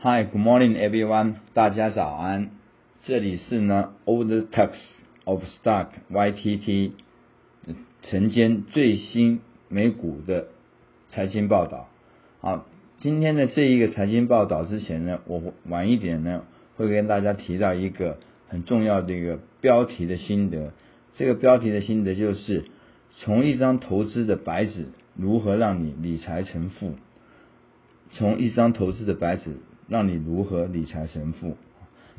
Hi, good morning, everyone. 大家早安。这里是呢 Old Text of Stock YTT 晨间最新美股的财经报道。好，今天的这一个财经报道之前呢，我晚一点呢会跟大家提到一个很重要的一个标题的心得。这个标题的心得就是从一张投资的白纸如何让你理财成富。从一张投资的白纸，让你如何理财成富。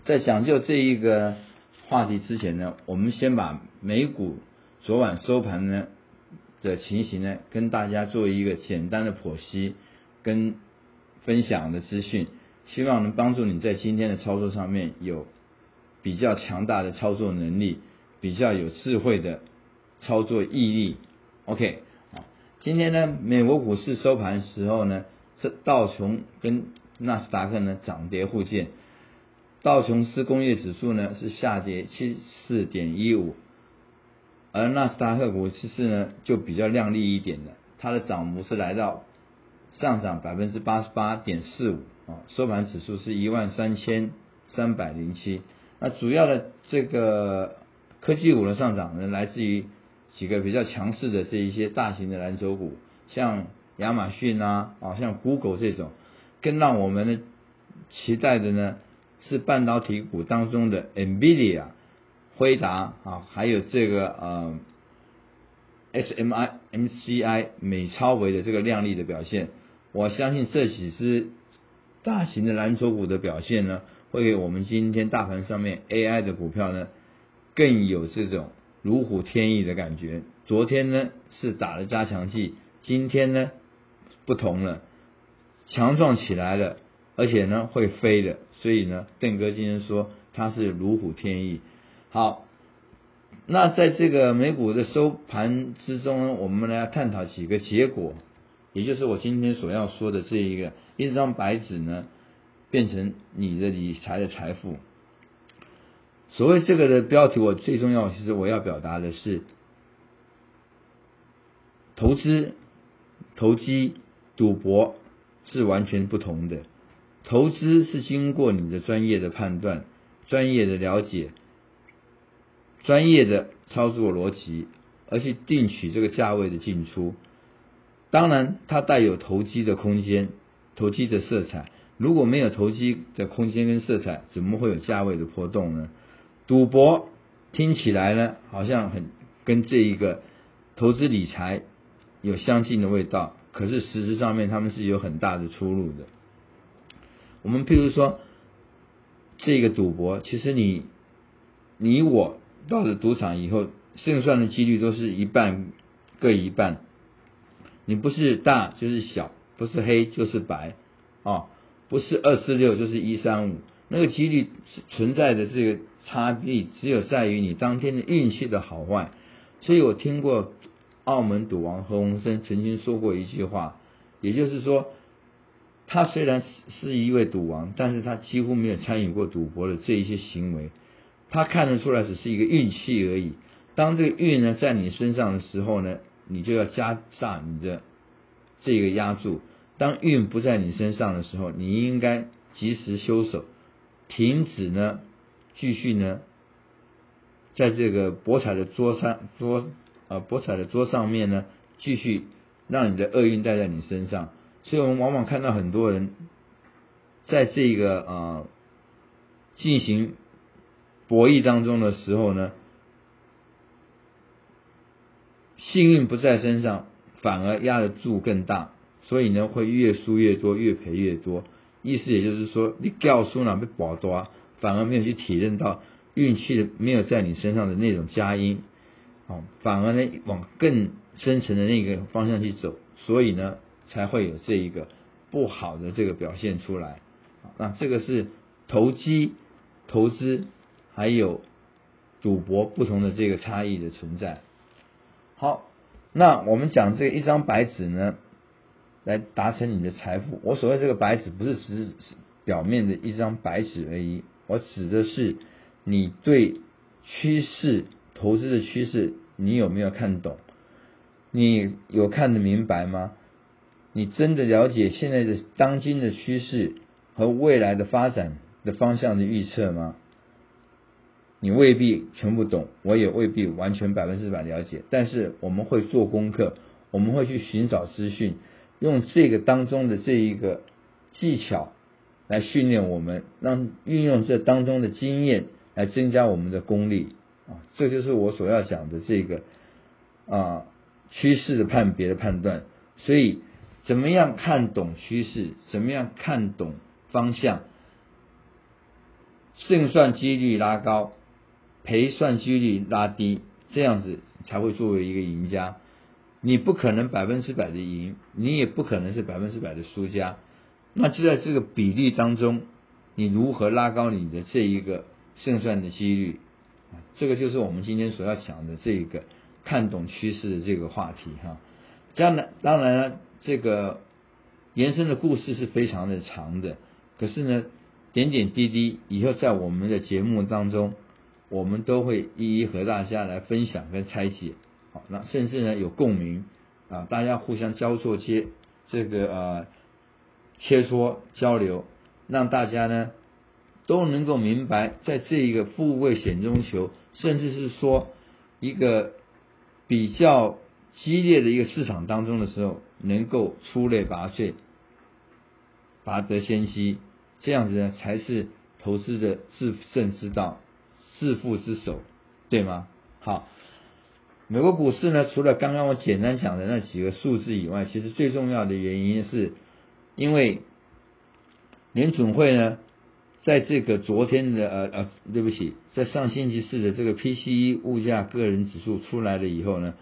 在讲究这一个话题之前呢，我们先把美股昨晚收盘呢的情形呢，跟大家做一个简单的剖析跟分享的资讯，希望能帮助你在今天的操作上面有比较强大的操作能力，比较有智慧的操作毅力。OK，好，今天呢，美国股市收盘时候呢。这道琼跟纳斯达克呢涨跌互见，道琼斯工业指数呢是下跌七四点一五，而纳斯达克股其实呢就比较亮丽一点的，它的涨幅是来到上涨百分之八十八点四五啊，收盘指数是一万三千三百零七。那主要的这个科技股的上涨呢，来自于几个比较强势的这一些大型的蓝筹股，像。亚马逊啊，啊像 Google 这种，更让我们呢期待的呢是半导体股当中的 Nvidia、辉达啊，还有这个呃 SMI、MCI、美超维的这个亮丽的表现。我相信这几只大型的蓝筹股的表现呢，会给我们今天大盘上面 AI 的股票呢更有这种如虎添翼的感觉。昨天呢是打了加强剂，今天呢。不同了，强壮起来了，而且呢会飞的，所以呢，邓哥今天说它是如虎添翼。好，那在这个美股的收盘之中呢，我们来探讨几个结果，也就是我今天所要说的这一个一张白纸呢，变成你的理财的财富。所谓这个的标题，我最重要其实我要表达的是投资投机。赌博是完全不同的，投资是经过你的专业的判断、专业的了解、专业的操作逻辑，而去定取这个价位的进出。当然，它带有投机的空间、投机的色彩。如果没有投机的空间跟色彩，怎么会有价位的波动呢？赌博听起来呢，好像很跟这一个投资理财有相近的味道。可是实质上面他们是有很大的出入的。我们譬如说，这个赌博，其实你你我到了赌场以后，胜算的几率都是一半各一半。你不是大就是小，不是黑就是白，啊，不是二四六就是一三五，那个几率存在的这个差异，只有在于你当天的运气的好坏。所以我听过。澳门赌王何鸿燊曾经说过一句话，也就是说，他虽然是一位赌王，但是他几乎没有参与过赌博的这一些行为。他看得出来只是一个运气而已。当这个运呢在你身上的时候呢，你就要加大你的这个压注；当运不在你身上的时候，你应该及时收手，停止呢，继续呢，在这个博彩的桌上桌。啊，博彩的桌上面呢，继续让你的厄运带在你身上，所以我们往往看到很多人在这个啊进行博弈当中的时候呢，幸运不在身上，反而压的注更大，所以呢会越输越多，越赔越多。意思也就是说，你掉输了被保多，反而没有去体认到运气没有在你身上的那种佳音。哦，反而呢往更深层的那个方向去走，所以呢才会有这一个不好的这个表现出来。那这个是投机、投资还有赌博不同的这个差异的存在。好，那我们讲这个一张白纸呢，来达成你的财富。我所谓这个白纸，不是只是表面的一张白纸而已，我指的是你对趋势。投资的趋势，你有没有看懂？你有看得明白吗？你真的了解现在的当今的趋势和未来的发展的方向的预测吗？你未必全部懂，我也未必完全百分之百了解。但是我们会做功课，我们会去寻找资讯，用这个当中的这一个技巧来训练我们，让运用这当中的经验来增加我们的功力啊！这就是我所要讲的这个啊趋势的判别的判断。所以，怎么样看懂趋势？怎么样看懂方向？胜算几率拉高。赔算几率拉低，这样子才会作为一个赢家。你不可能百分之百的赢，你也不可能是百分之百的输家。那就在这个比例当中，你如何拉高你的这一个胜算的几率？这个就是我们今天所要讲的这个看懂趋势的这个话题哈。这样呢当然了，这个延伸的故事是非常的长的，可是呢，点点滴滴以后在我们的节目当中。我们都会一一和大家来分享跟拆解，好，那甚至呢有共鸣啊，大家互相交错接这个呃切磋交流，让大家呢都能够明白，在这一个富贵险中求，甚至是说一个比较激烈的一个市场当中的时候，能够出类拔萃，拔得先机，这样子呢才是投资的制胜之道。致富之首，对吗？好，美国股市呢，除了刚刚我简单讲的那几个数字以外，其实最重要的原因是，因为联准会呢，在这个昨天的呃呃，对不起，在上星期四的这个 PCE 物价个人指数出来了以后呢，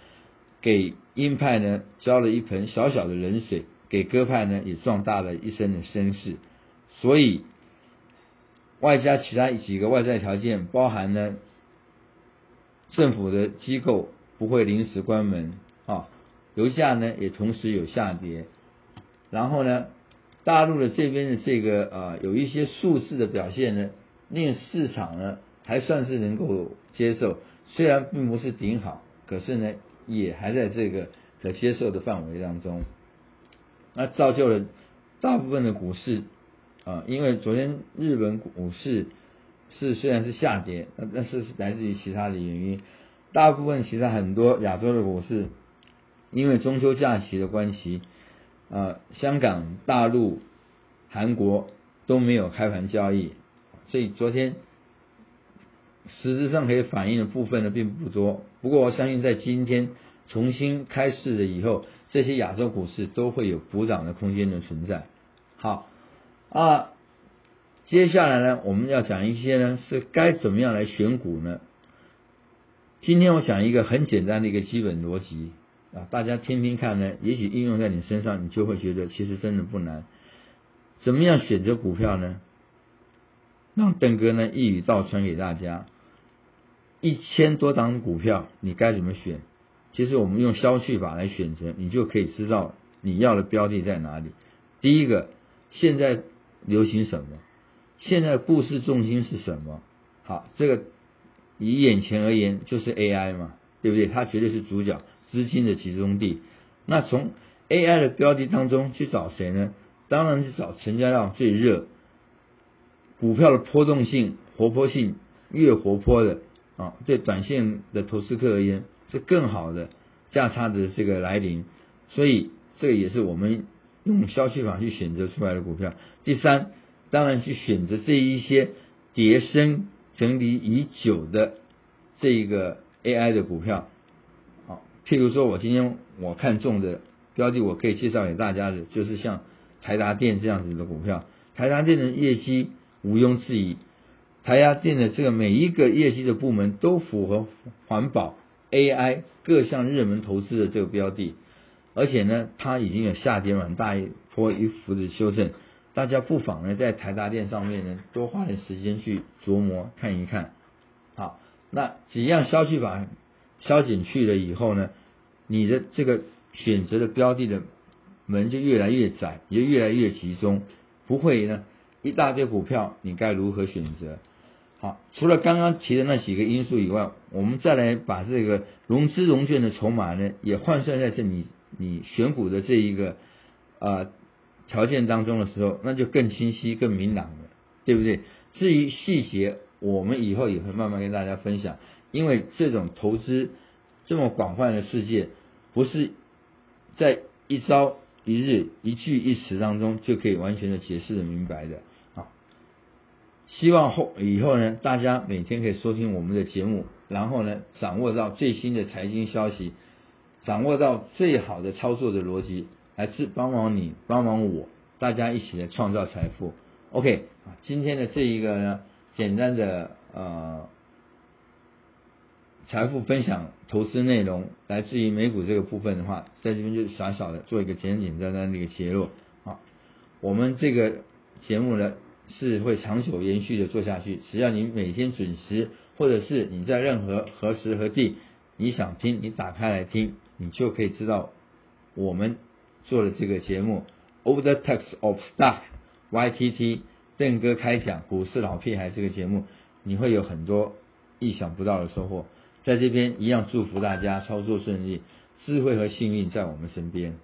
给鹰派呢浇了一盆小小的冷水，给鸽派呢也壮大了一身的声势，所以。外加其他几个外在条件，包含呢，政府的机构不会临时关门啊，油价呢也同时有下跌，然后呢，大陆的这边的这个呃有一些数字的表现呢，令市场呢还算是能够接受，虽然并不是顶好，可是呢也还在这个可接受的范围当中，那造就了大部分的股市。啊，因为昨天日本股市是虽然是下跌，那但是来自于其他的原因。大部分其他很多亚洲的股市，因为中秋假期的关系，啊，香港、大陆、韩国都没有开盘交易，所以昨天实质上可以反映的部分呢并不多。不过我相信在今天重新开市了以后，这些亚洲股市都会有补涨的空间的存在。好。啊，接下来呢，我们要讲一些呢，是该怎么样来选股呢？今天我讲一个很简单的一个基本逻辑啊，大家听听看呢，也许应用在你身上，你就会觉得其实真的不难。怎么样选择股票呢？让邓哥呢一语道穿给大家，一千多档股票你该怎么选？其实我们用消去法来选择，你就可以知道你要的标的在哪里。第一个，现在。流行什么？现在故事重心是什么？好，这个以眼前而言就是 AI 嘛，对不对？它绝对是主角，资金的集中地。那从 AI 的标的当中去找谁呢？当然是找成交量最热、股票的波动性、活泼性越活泼的啊，对短线的投资客而言是更好的价差的这个来临。所以这个也是我们。用消息法去选择出来的股票。第三，当然去选择这一些叠升整理已久的这一个 AI 的股票。譬如说我今天我看中的标的，我可以介绍给大家的，就是像台达电这样子的股票。台达电的业绩毋庸置疑，台达电的这个每一个业绩的部门都符合环保、AI 各项热门投资的这个标的。而且呢，它已经有下跌蛮大一波一幅的修正，大家不妨呢在台达电上面呢多花点时间去琢磨看一看。好，那几样消息法消减去了以后呢，你的这个选择的标的的门就越来越窄，也越来越集中，不会呢一大堆股票，你该如何选择？好，除了刚刚提的那几个因素以外，我们再来把这个融资融券的筹码呢也换算在这你。你选股的这一个呃条件当中的时候，那就更清晰、更明朗了，对不对？至于细节，我们以后也会慢慢跟大家分享，因为这种投资这么广泛的世界，不是在一朝一日、一句一词当中就可以完全的解释的明白的。啊，希望后以后呢，大家每天可以收听我们的节目，然后呢，掌握到最新的财经消息，掌握到最好的操作的逻辑。来自帮忙你，帮忙我，大家一起来创造财富。OK，今天的这一个呢，简单的呃财富分享投资内容，来自于美股这个部分的话，在这边就小小的做一个简简单单的一个结论。啊，我们这个节目呢是会长久延续的做下去，只要你每天准时，或者是你在任何何时何地你想听，你打开来听，你就可以知道我们。做的这个节目《Over the Text of Stock》YTT 邓哥开讲股市老屁孩这个节目，你会有很多意想不到的收获。在这边一样祝福大家操作顺利，智慧和幸运在我们身边。